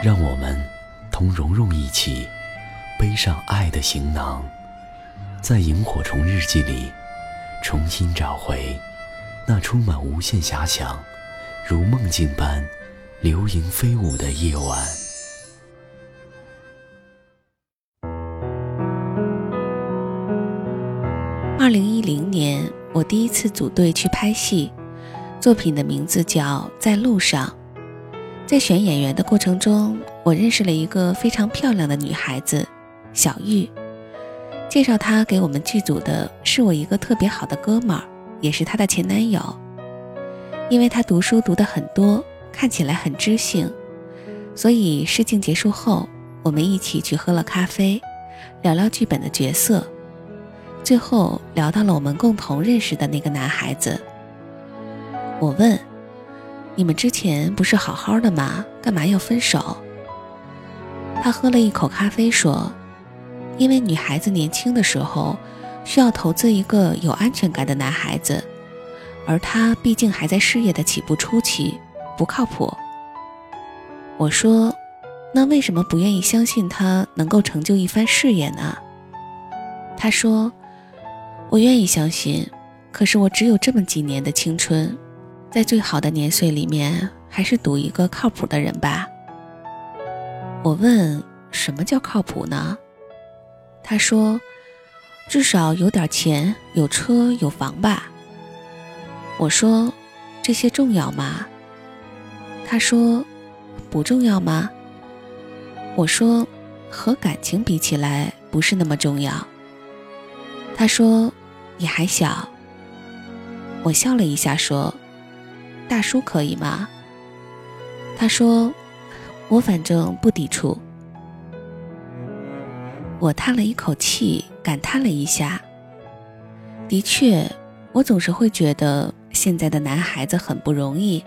让我们同蓉蓉一起背上爱的行囊，在萤火虫日记里重新找回那充满无限遐想、如梦境般流萤飞舞的夜晚。二零一零年，我第一次组队去拍戏，作品的名字叫《在路上》。在选演员的过程中，我认识了一个非常漂亮的女孩子，小玉。介绍她给我们剧组的是我一个特别好的哥们儿，也是她的前男友。因为他读书读得很多，看起来很知性，所以试镜结束后，我们一起去喝了咖啡，聊聊剧本的角色，最后聊到了我们共同认识的那个男孩子。我问。你们之前不是好好的吗？干嘛要分手？他喝了一口咖啡说：“因为女孩子年轻的时候需要投资一个有安全感的男孩子，而他毕竟还在事业的起步初期，不靠谱。”我说：“那为什么不愿意相信他能够成就一番事业呢？”他说：“我愿意相信，可是我只有这么几年的青春。”在最好的年岁里面，还是赌一个靠谱的人吧。我问：“什么叫靠谱呢？”他说：“至少有点钱，有车有房吧。”我说：“这些重要吗？”他说：“不重要吗？”我说：“和感情比起来，不是那么重要。”他说：“你还小。”我笑了一下说。大叔可以吗？他说：“我反正不抵触。”我叹了一口气，感叹了一下。的确，我总是会觉得现在的男孩子很不容易。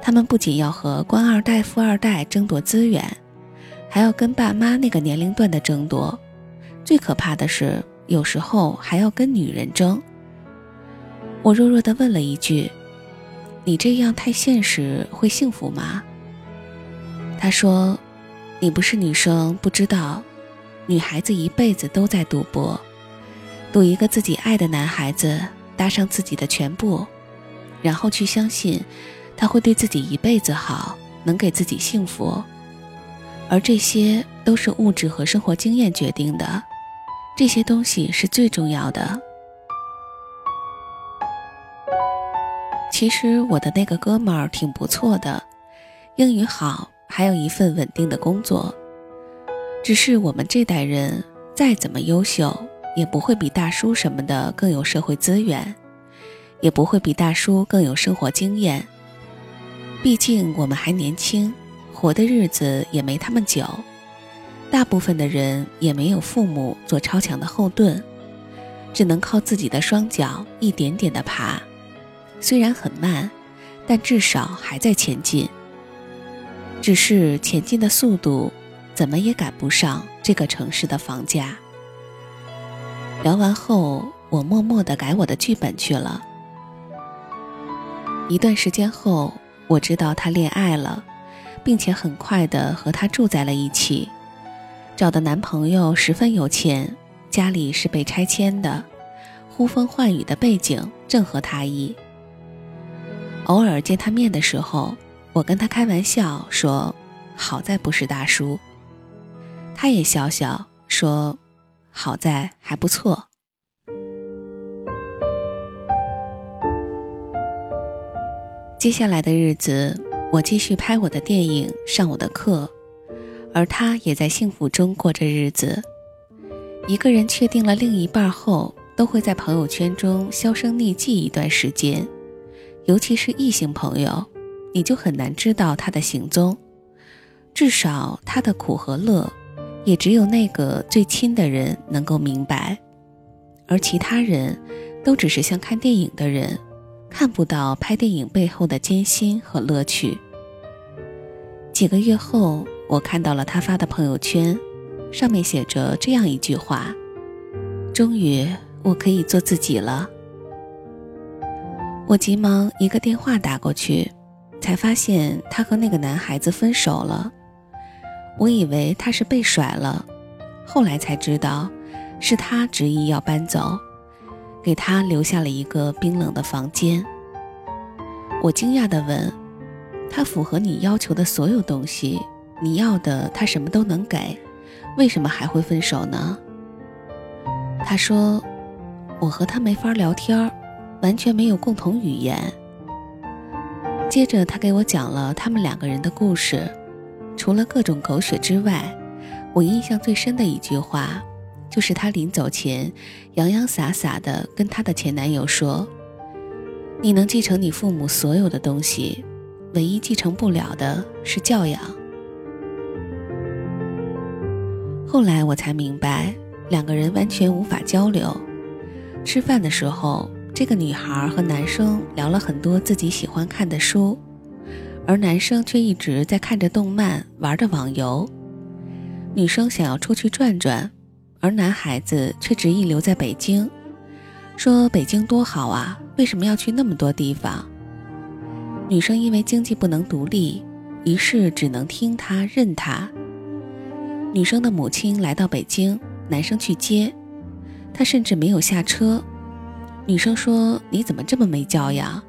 他们不仅要和官二代、富二代争夺资源，还要跟爸妈那个年龄段的争夺。最可怕的是，有时候还要跟女人争。我弱弱的问了一句。你这样太现实，会幸福吗？他说：“你不是女生，不知道，女孩子一辈子都在赌博，赌一个自己爱的男孩子，搭上自己的全部，然后去相信他会对自己一辈子好，能给自己幸福。而这些都是物质和生活经验决定的，这些东西是最重要的。”其实我的那个哥们儿挺不错的，英语好，还有一份稳定的工作。只是我们这代人再怎么优秀，也不会比大叔什么的更有社会资源，也不会比大叔更有生活经验。毕竟我们还年轻，活的日子也没他们久。大部分的人也没有父母做超强的后盾，只能靠自己的双脚一点点的爬。虽然很慢，但至少还在前进。只是前进的速度，怎么也赶不上这个城市的房价。聊完后，我默默地改我的剧本去了。一段时间后，我知道她恋爱了，并且很快地和他住在了一起。找的男朋友十分有钱，家里是被拆迁的，呼风唤雨的背景正合他意。偶尔见他面的时候，我跟他开玩笑说：“好在不是大叔。”他也笑笑说：“好在还不错。”接下来的日子，我继续拍我的电影，上我的课，而他也在幸福中过着日子。一个人确定了另一半后，都会在朋友圈中销声匿迹一段时间。尤其是异性朋友，你就很难知道他的行踪，至少他的苦和乐，也只有那个最亲的人能够明白，而其他人，都只是像看电影的人，看不到拍电影背后的艰辛和乐趣。几个月后，我看到了他发的朋友圈，上面写着这样一句话：“终于，我可以做自己了。”我急忙一个电话打过去，才发现他和那个男孩子分手了。我以为他是被甩了，后来才知道，是他执意要搬走，给他留下了一个冰冷的房间。我惊讶地问：“他符合你要求的所有东西，你要的他什么都能给，为什么还会分手呢？”他说：“我和他没法聊天，完全没有共同语言。”接着他给我讲了他们两个人的故事。除了各种狗血之外，我印象最深的一句话，就是她临走前洋洋洒洒地跟她的前男友说：“你能继承你父母所有的东西，唯一继承不了的是教养。”后来我才明白，两个人完全无法交流。吃饭的时候，这个女孩和男生聊了很多自己喜欢看的书。而男生却一直在看着动漫，玩着网游。女生想要出去转转，而男孩子却执意留在北京，说北京多好啊，为什么要去那么多地方？女生因为经济不能独立，于是只能听他任他。女生的母亲来到北京，男生去接，他甚至没有下车。女生说：“你怎么这么没教养？”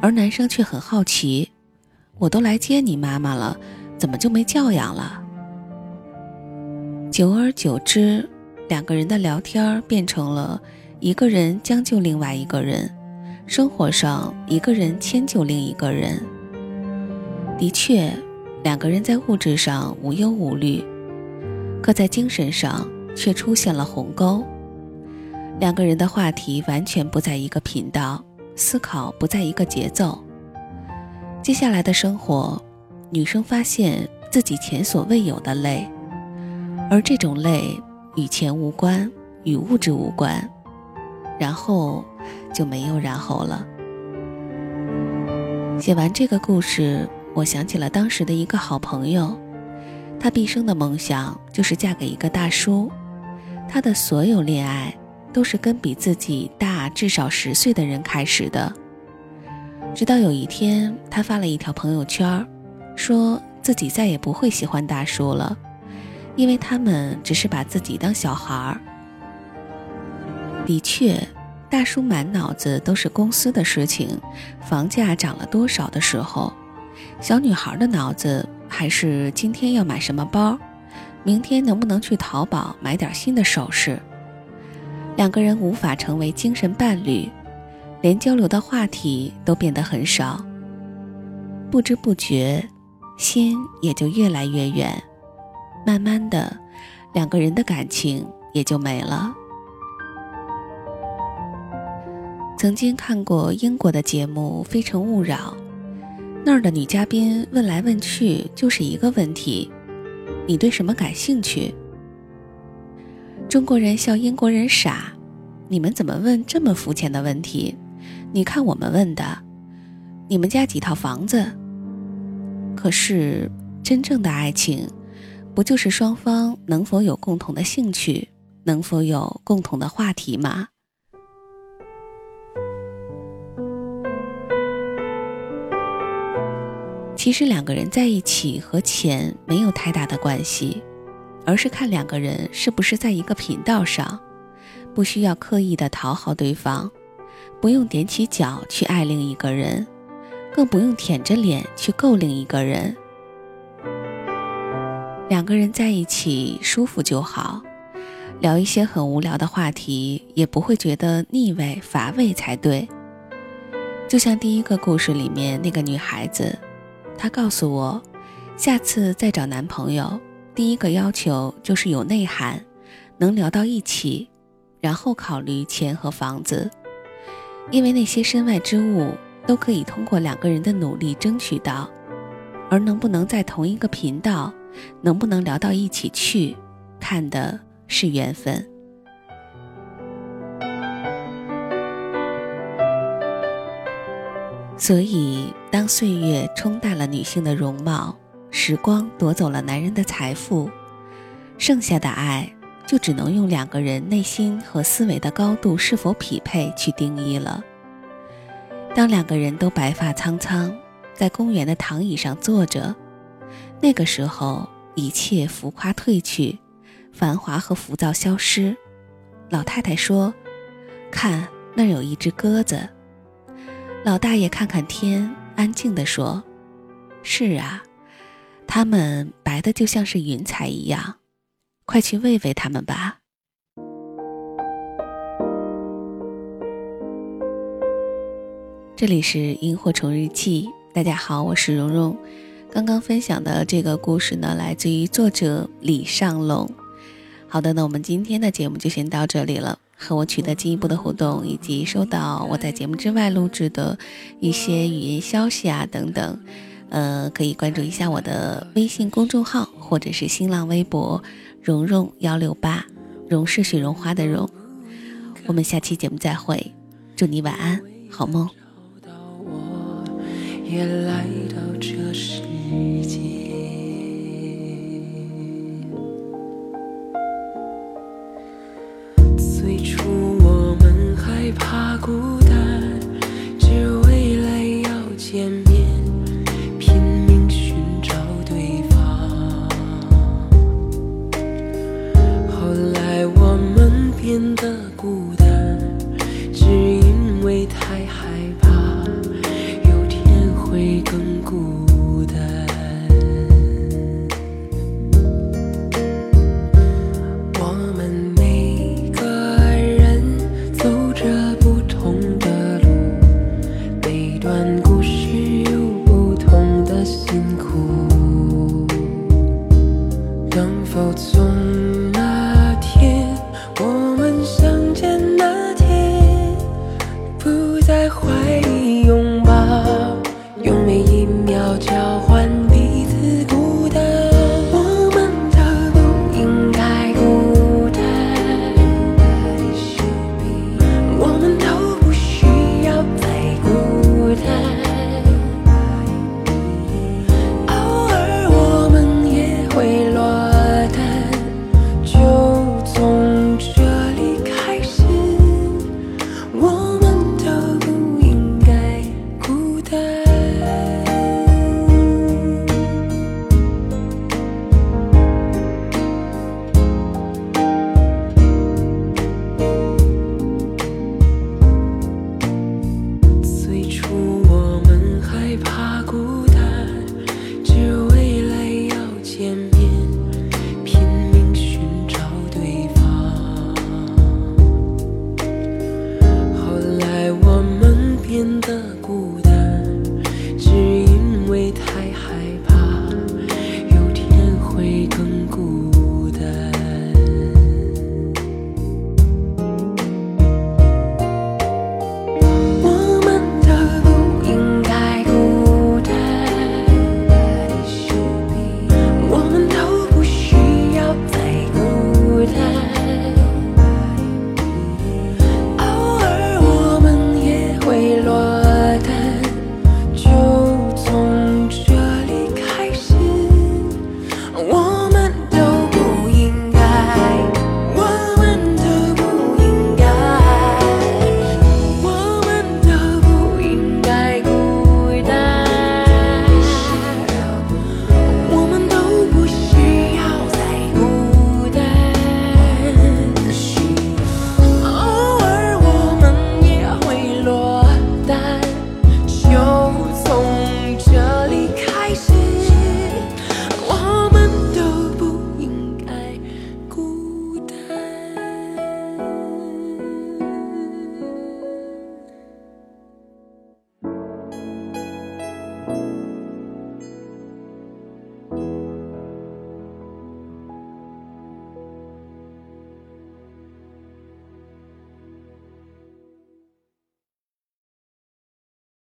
而男生却很好奇。我都来接你妈妈了，怎么就没教养了？久而久之，两个人的聊天变成了一个人将就另外一个人，生活上一个人迁就另一个人。的确，两个人在物质上无忧无虑，可在精神上却出现了鸿沟。两个人的话题完全不在一个频道，思考不在一个节奏。接下来的生活，女生发现自己前所未有的累，而这种累与钱无关，与物质无关，然后就没有然后了。写完这个故事，我想起了当时的一个好朋友，她毕生的梦想就是嫁给一个大叔，她的所有恋爱都是跟比自己大至少十岁的人开始的。直到有一天，他发了一条朋友圈，说自己再也不会喜欢大叔了，因为他们只是把自己当小孩儿。的确，大叔满脑子都是公司的事情，房价涨了多少的时候，小女孩的脑子还是今天要买什么包，明天能不能去淘宝买点新的首饰。两个人无法成为精神伴侣。连交流的话题都变得很少，不知不觉，心也就越来越远。慢慢的，两个人的感情也就没了。曾经看过英国的节目《非诚勿扰》，那儿的女嘉宾问来问去就是一个问题：你对什么感兴趣？中国人笑英国人傻，你们怎么问这么肤浅的问题？你看，我们问的，你们家几套房子？可是，真正的爱情，不就是双方能否有共同的兴趣，能否有共同的话题吗？其实，两个人在一起和钱没有太大的关系，而是看两个人是不是在一个频道上，不需要刻意的讨好对方。不用踮起脚去爱另一个人，更不用舔着脸去够另一个人。两个人在一起舒服就好，聊一些很无聊的话题，也不会觉得腻味乏味才对。就像第一个故事里面那个女孩子，她告诉我，下次再找男朋友，第一个要求就是有内涵，能聊到一起，然后考虑钱和房子。因为那些身外之物都可以通过两个人的努力争取到，而能不能在同一个频道，能不能聊到一起去，看的是缘分。所以，当岁月冲淡了女性的容貌，时光夺走了男人的财富，剩下的爱就只能用两个人内心和思维的高度是否匹配去定义了。当两个人都白发苍苍，在公园的躺椅上坐着，那个时候一切浮夸褪去，繁华和浮躁消失。老太太说：“看，那儿有一只鸽子。”老大爷看看天，安静地说：“是啊，它们白的就像是云彩一样，快去喂喂它们吧。”这里是萤火虫日记，大家好，我是蓉蓉。刚刚分享的这个故事呢，来自于作者李尚龙。好的，那我们今天的节目就先到这里了。和我取得进一步的互动，以及收到我在节目之外录制的一些语音消息啊等等，呃，可以关注一下我的微信公众号或者是新浪微博“蓉蓉幺六八”，蓉是雪绒花的蓉。我们下期节目再会，祝你晚安，好梦。也来到这世界，最初我们害怕孤。